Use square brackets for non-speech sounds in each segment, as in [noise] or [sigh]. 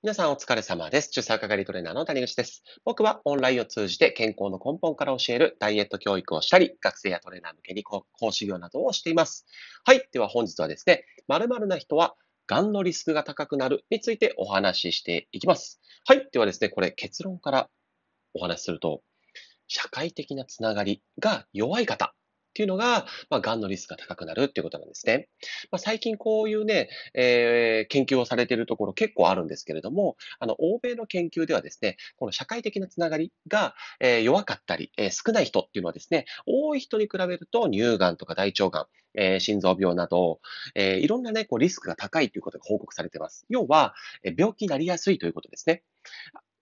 皆さんお疲れ様です。中佐係トレーナーの谷口です。僕はオンラインを通じて健康の根本から教えるダイエット教育をしたり、学生やトレーナー向けに講師業などをしています。はい。では本日はですね、〇〇な人は癌のリスクが高くなるについてお話ししていきます。はい。ではですね、これ結論からお話しすると、社会的なつながりが弱い方っていうのが、まあ、癌のリスクが高くなるっていうことなんですね。まあ、最近こういうね、えー研究をされているところ結構あるんですけれども、あの、欧米の研究ではですね、この社会的なつながりが、えー弱かったり、えー少ない人っていうのはですね、多い人に比べると乳がんとか大腸がん、えー心臓病など、えーいろんなね、こうリスクが高いということが報告されています。要は、えー病気になりやすいということですね。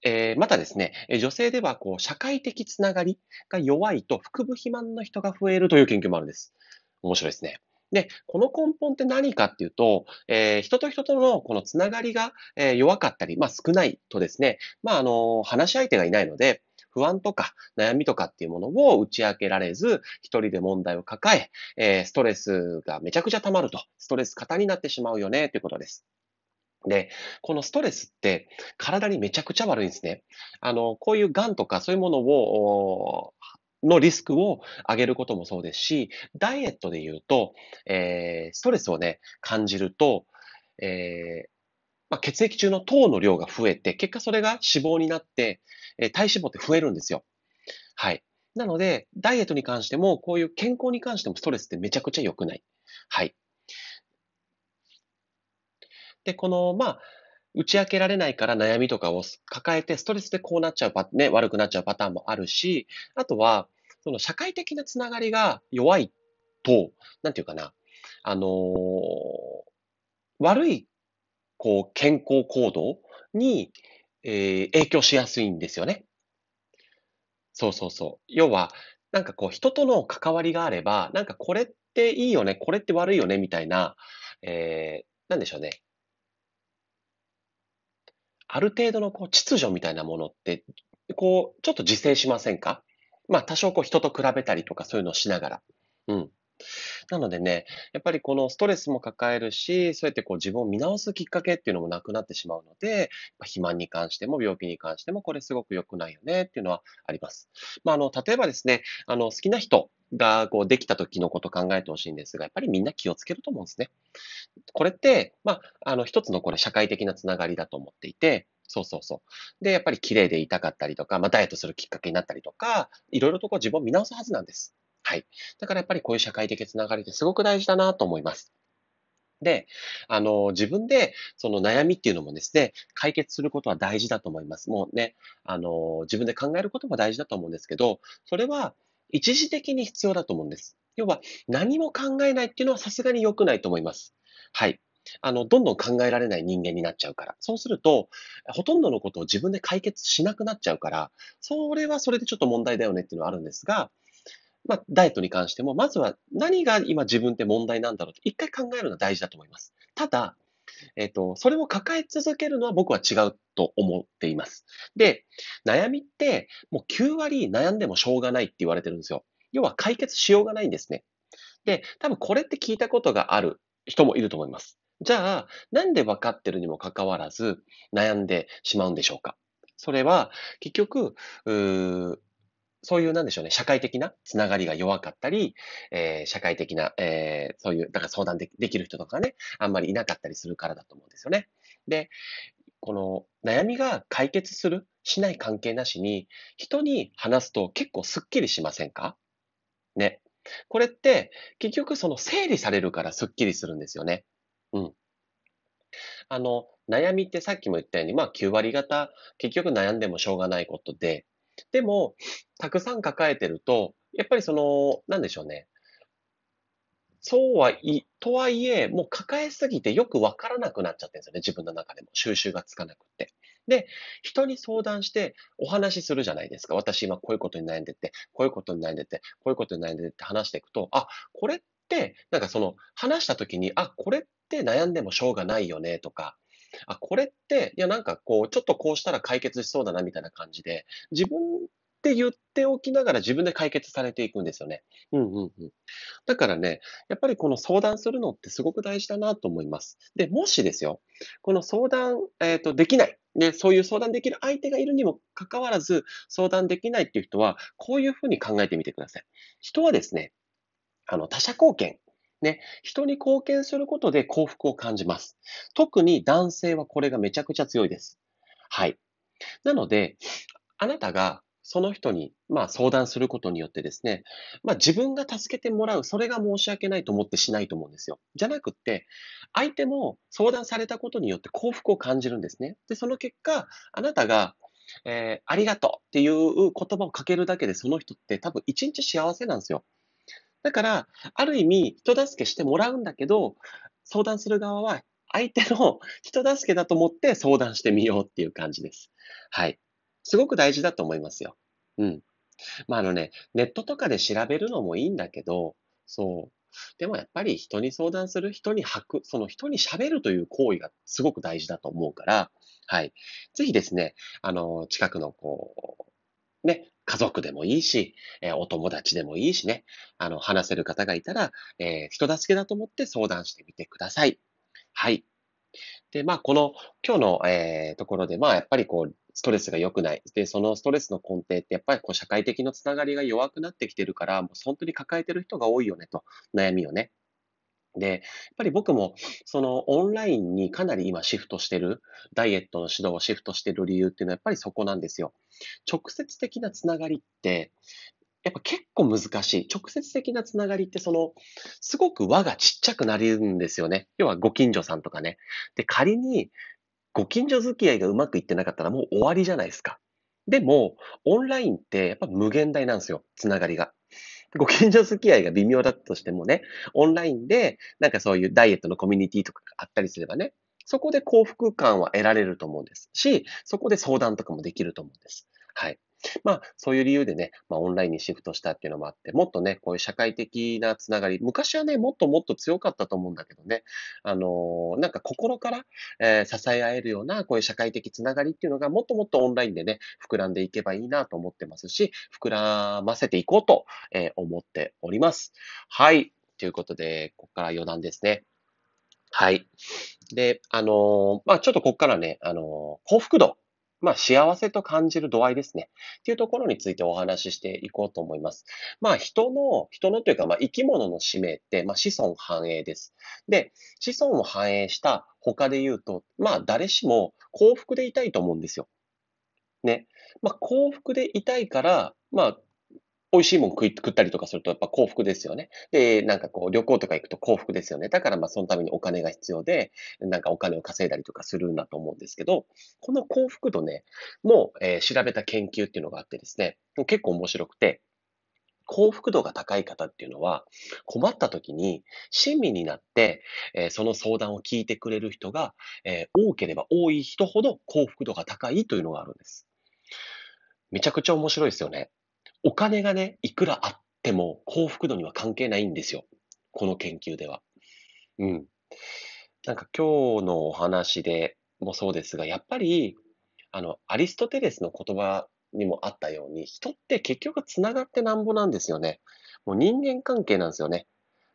えーまたですね、女性ではこう社会的つながりが弱いと腹部肥満の人が増えるという研究もあるんです。面白いですね。で、この根本って何かっていうと、えー人と人とのこのつながりが、えー弱かったり、まあ少ないとですね、まああの、話し相手がいないので、不安とか悩みとかっていうものを打ち明けられず、一人で問題を抱え、えーストレスがめちゃくちゃ溜まると、ストレス型になってしまうよね、ということです。で、このストレスって体にめちゃくちゃ悪いんですね。あの、こういう癌とかそういうものを、のリスクを上げることもそうですし、ダイエットで言うと、えーストレスをね、感じると、えーまあ、血液中の糖の量が増えて、結果それが脂肪になって、えー体脂肪って増えるんですよ。はい。なので、ダイエットに関しても、こういう健康に関してもストレスってめちゃくちゃ良くない。はい。で、この、まあ、打ち明けられないから悩みとかを抱えて、ストレスでこうなっちゃうパ、ね、悪くなっちゃうパターンもあるし、あとは、その社会的なつながりが弱いと、なんていうかな、あのー悪い、こう、健康行動に、えー影響しやすいんですよね。そうそうそう。要は、なんかこう、人との関わりがあれば、なんかこれっていいよね、これって悪いよね、みたいな、えーなんでしょうね。ある程度のこう秩序みたいなものって、こう、ちょっと自制しませんか？まあ、多少こう人と比べたりとかそういうのをしながら。うん。なのでね、やっぱりこのストレスも抱えるし、そうやってこう自分を見直すきっかけっていうのもなくなってしまうので、肥満に関しても病気に関してもこれすごく良くないよねっていうのはあります。まあ、あの、例えばですね、あの、好きな人がこうできた時のこと考えてほしいんですが、やっぱりみんな気をつけると思うんですね。これって、まあ、あの、一つのこれ社会的なつながりだと思っていて、そうそうそう。で、やっぱり綺麗でいたかったりとか、まあ、ダイエットするきっかけになったりとか、いろいろとこう自分を見直すはずなんです。はい。だからやっぱりこういう社会的つながりってすごく大事だなと思います。で、あの、自分でその悩みっていうのもですね、解決することは大事だと思います。もうね、あの、自分で考えることも大事だと思うんですけど、それは一時的に必要だと思うんです。要は何も考えないっていうのはさすがに良くないと思います。はい。あの、どんどん考えられない人間になっちゃうから。そうすると、ほとんどのことを自分で解決しなくなっちゃうから、それはそれでちょっと問題だよねっていうのはあるんですが、まあ、ダイエットに関しても、まずは何が今自分って問題なんだろうって一回考えるのは大事だと思います。ただ、えっ、と、それを抱え続けるのは僕は違うと思っています。で、悩みってもう9割悩んでもしょうがないって言われてるんですよ。要は解決しようがないんですね。で、多分これって聞いたことがある人もいると思います。じゃあ、なんで分かってるにもかかわらず悩んでしまうんでしょうかそれは結局、そういうなんでしょうね、社会的なつながりが弱かったり、えー社会的な、えーそういう、だから相談でできる人とかね、あんまりいなかったりするからだと思うんですよね。で、この悩みが解決する、しない関係なしに、人に話すと結構スッキリしませんか？ね。これって結局その整理されるからスッキリするんですよね。うん。あの、悩みってさっきも言ったように、まあ9割方結局悩んでもしょうがないことで、でも、たくさん抱えてると、やっぱりその、なんでしょうね。そうはい、とはいえ、もう抱えすぎてよくわからなくなっちゃってるんですよね。自分の中でも。収集がつかなくって。で、人に相談してお話しするじゃないですか。私今こういうことに悩んでて、こういうことに悩んでて、こういうことに悩んでてって話していくと、あ、これって、なんかその話した時に、あ、これって悩んでもしょうがないよねとか、あ、これって、いやなんかこう、ちょっとこうしたら解決しそうだなみたいな感じで、自分って言っておきながら自分で解決されていくんですよね。うんうんうん。だからね、やっぱりこの相談するのってすごく大事だなと思います。で、もしですよ、この相談、えっと、できない。で、そういう相談できる相手がいるにもかかわらず、相談できないっていう人は、こういうふうに考えてみてください。人はですね、あの、他者貢献。ね、人に貢献することで幸福を感じます。特に男性はこれがめちゃくちゃ強いです。はい。なので、あなたがその人に、まあ、相談することによってですね、まあ、自分が助けてもらう、それが申し訳ないと思ってしないと思うんですよ。じゃなくって、相手も相談されたことによって幸福を感じるんですね。で、その結果、あなたが、えー、ありがとうっていう言葉をかけるだけで、その人って多分一日幸せなんですよ。だから、ある意味、人助けしてもらうんだけど、相談する側は、相手の [laughs] 人助けだと思って相談してみようっていう感じです。はい。すごく大事だと思いますよ。うん。まあ、あのね、ネットとかで調べるのもいいんだけど、そう。でもやっぱり人に相談する、人に吐く、その人に喋るという行為がすごく大事だと思うから、はい。ぜひですね、あの、近くのこう、ね、家族でもいいし、えー、お友達でもいいしね、あの、話せる方がいたら、えー、人助けだと思って相談してみてください。はい。で、まあ、この、今日の、えー、ところで、まあ、やっぱりこう、ストレスが良くない。で、そのストレスの根底って、やっぱりこう、社会的なつながりが弱くなってきてるから、もう本当に抱えてる人が多いよね、と。悩みをね。で、やっぱり僕も、そのオンラインにかなり今シフトしてる、ダイエットの指導をシフトしてる理由っていうのはやっぱりそこなんですよ。直接的なつながりって、やっぱ結構難しい。直接的なつながりって、その、すごく輪がちっちゃくなるんですよね。要はご近所さんとかね。で、仮に、ご近所付き合いがうまくいってなかったらもう終わりじゃないですか。でも、オンラインってやっぱ無限大なんですよ。つながりが。ご近所付き合いが微妙だったとしてもね、オンラインで、なんかそういうダイエットのコミュニティとかがあったりすればね、そこで幸福感は得られると思うんですし、そこで相談とかもできると思うんです。はい。[laughs] まあ、そういう理由でね、まあ、オンラインにシフトしたっていうのもあって、もっとね、こういう社会的なつながり、昔はね、もっともっと強かったと思うんだけどね、あのー、なんか心から、えー、支え合えるような、こういう社会的つながりっていうのが、もっともっとオンラインでね、膨らんでいけばいいなと思ってますし、膨らませていこうと、えー、思っております。はい。ということで、ここから余談ですね。はい。で、あのー、まあちょっとここからね、あのー、幸福度まあ、幸せと感じる度合いですね。っていうところについてお話ししていこうと思います。まあ、人の、人のというか、まあ、生き物の使命って、まあ、子孫繁栄です。で、子孫を繁栄した他で言うと、まあ、誰しも幸福でいたいと思うんですよ。ね。まあ、幸福でいたいから、まあ、美味しいもん食い食ったりとかするとやっぱ幸福ですよね。で、なんかこう旅行とか行くと幸福ですよね。だからまあそのためにお金が必要で、なんかお金を稼いだりとかするんだと思うんですけど、この幸福度ね、もう、えー、調べた研究っていうのがあってですね、結構面白くて、幸福度が高い方っていうのは、困った時に親身になって、えー、その相談を聞いてくれる人が、えー、多ければ多い人ほど幸福度が高いというのがあるんです。めちゃくちゃ面白いですよね。お金がね、いくらあっても幸福度には関係ないんですよ。この研究では。うん。なんか今日のお話でもそうですが、やっぱり、あの、アリストテレスの言葉にもあったように、人って結局繋がってなんぼなんですよね。もう人間関係なんですよね。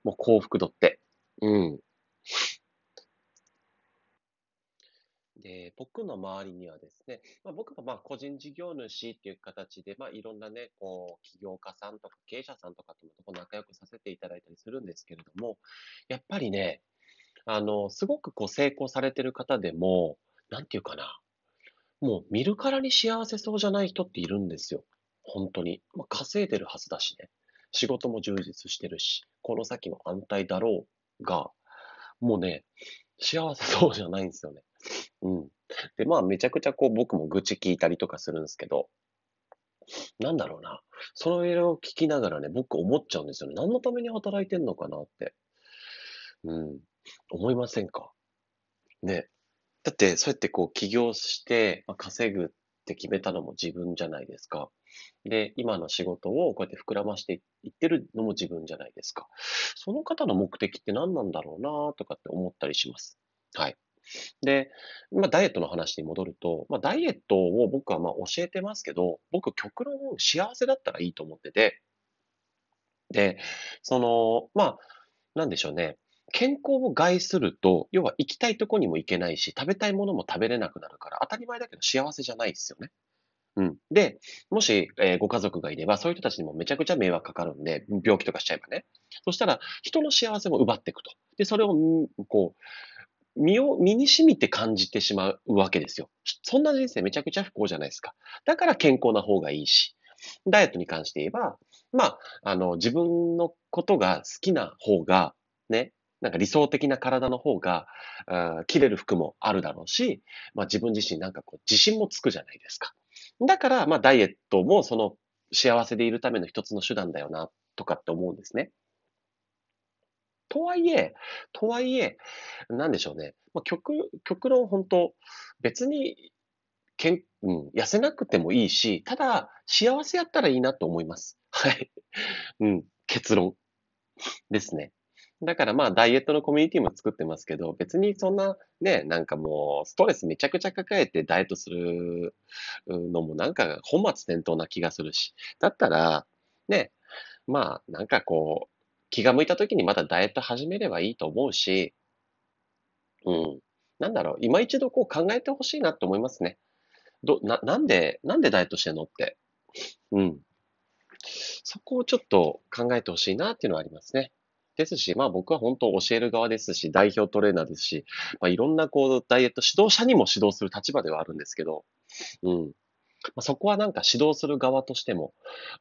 もう幸福度って。うん。で、僕の周りにはですね、まあ、僕がまあ個人事業主っていう形で、まあ、いろんなね、こう、起業家さんとか経営者さんとかとも仲良くさせていただいたりするんですけれども、やっぱりね、あの、すごくこう成功されてる方でも、なんていうかな、もう見るからに幸せそうじゃない人っているんですよ。本当に。まあ、稼いでるはずだしね。仕事も充実してるし、この先も安泰だろうが、もうね、幸せそうじゃないんですよね。うん。で、まあ、めちゃくちゃこう、僕も愚痴聞いたりとかするんですけど、なんだろうな。それを聞きながらね、僕思っちゃうんですよね。何のために働いてんのかなって。うん。思いませんか？ね。だって、そうやってこう、起業して、まあ、稼ぐって決めたのも自分じゃないですか。で、今の仕事をこうやって膨らましていってるのも自分じゃないですか。その方の目的って何なんだろうなとかって思ったりします。はい。で、まあ、ダイエットの話に戻ると、まあ、ダイエットを僕はまあ教えてますけど、僕極論幸せだったらいいと思ってて、で、その、まあ、なんでしょうね。健康を害すると、要は行きたいとこにも行けないし、食べたいものも食べれなくなるから、当たり前だけど幸せじゃないですよね。うん。で、もし、えー、ご家族がいれば、そういう人たちにもめちゃくちゃ迷惑かかるんで、病気とかしちゃえばね。そしたら、人の幸せも奪っていくと。で、それを、こう、身を、身に染みて感じてしまうわけですよ。そんな人生めちゃくちゃ不幸じゃないですか。だから健康な方がいいし。ダイエットに関して言えば、まあ、あの、自分のことが好きな方が、ね、なんか理想的な体の方が、あ着れる服もあるだろうし、まあ自分自身なんかこう自信もつくじゃないですか。だから、まあ、ダイエットもその幸せでいるための一つの手段だよな、とかって思うんですね。とはいえ、とはいえ、なんでしょうね。まあ、極、極論本当、別に、けん、うん、痩せなくてもいいし、ただ、幸せやったらいいなと思います。はい。うん、結論。ですね。だからまあダイエットのコミュニティも作ってますけど、別にそんなね、なんかもうストレスめちゃくちゃ抱えてダイエットするのもなんか本末転倒な気がするし、だったら、ね、まあなんかこう、気が向いた時にまたダイエット始めればいいと思うし、うん。なんだろう、今一度こう考えてほしいなって思いますね。ど、な、なんで、なんでダイエットしてんのって。うん。そこをちょっと考えてほしいなっていうのはありますね。ですし、まあ僕は本当教える側ですし、代表トレーナーですし、まあいろんなこうダイエット指導者にも指導する立場ではあるんですけど、うん。まあ、そこはなんか指導する側としても、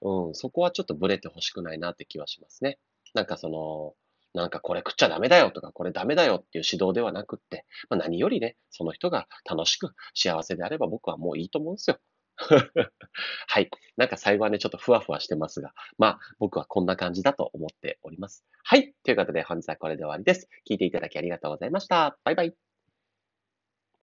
うん、そこはちょっとブレてほしくないなって気はしますね。なんかその、なんかこれ食っちゃダメだよとか、これダメだよっていう指導ではなくって、まあ、何よりね、その人が楽しく幸せであれば僕はもういいと思うんですよ。[laughs] はい。なんか最後はね、ちょっとふわふわしてますが、まあ、僕はこんな感じだと思っております。はい。ということで、本日はこれで終わりです。聞いていただきありがとうございました。バイバイ。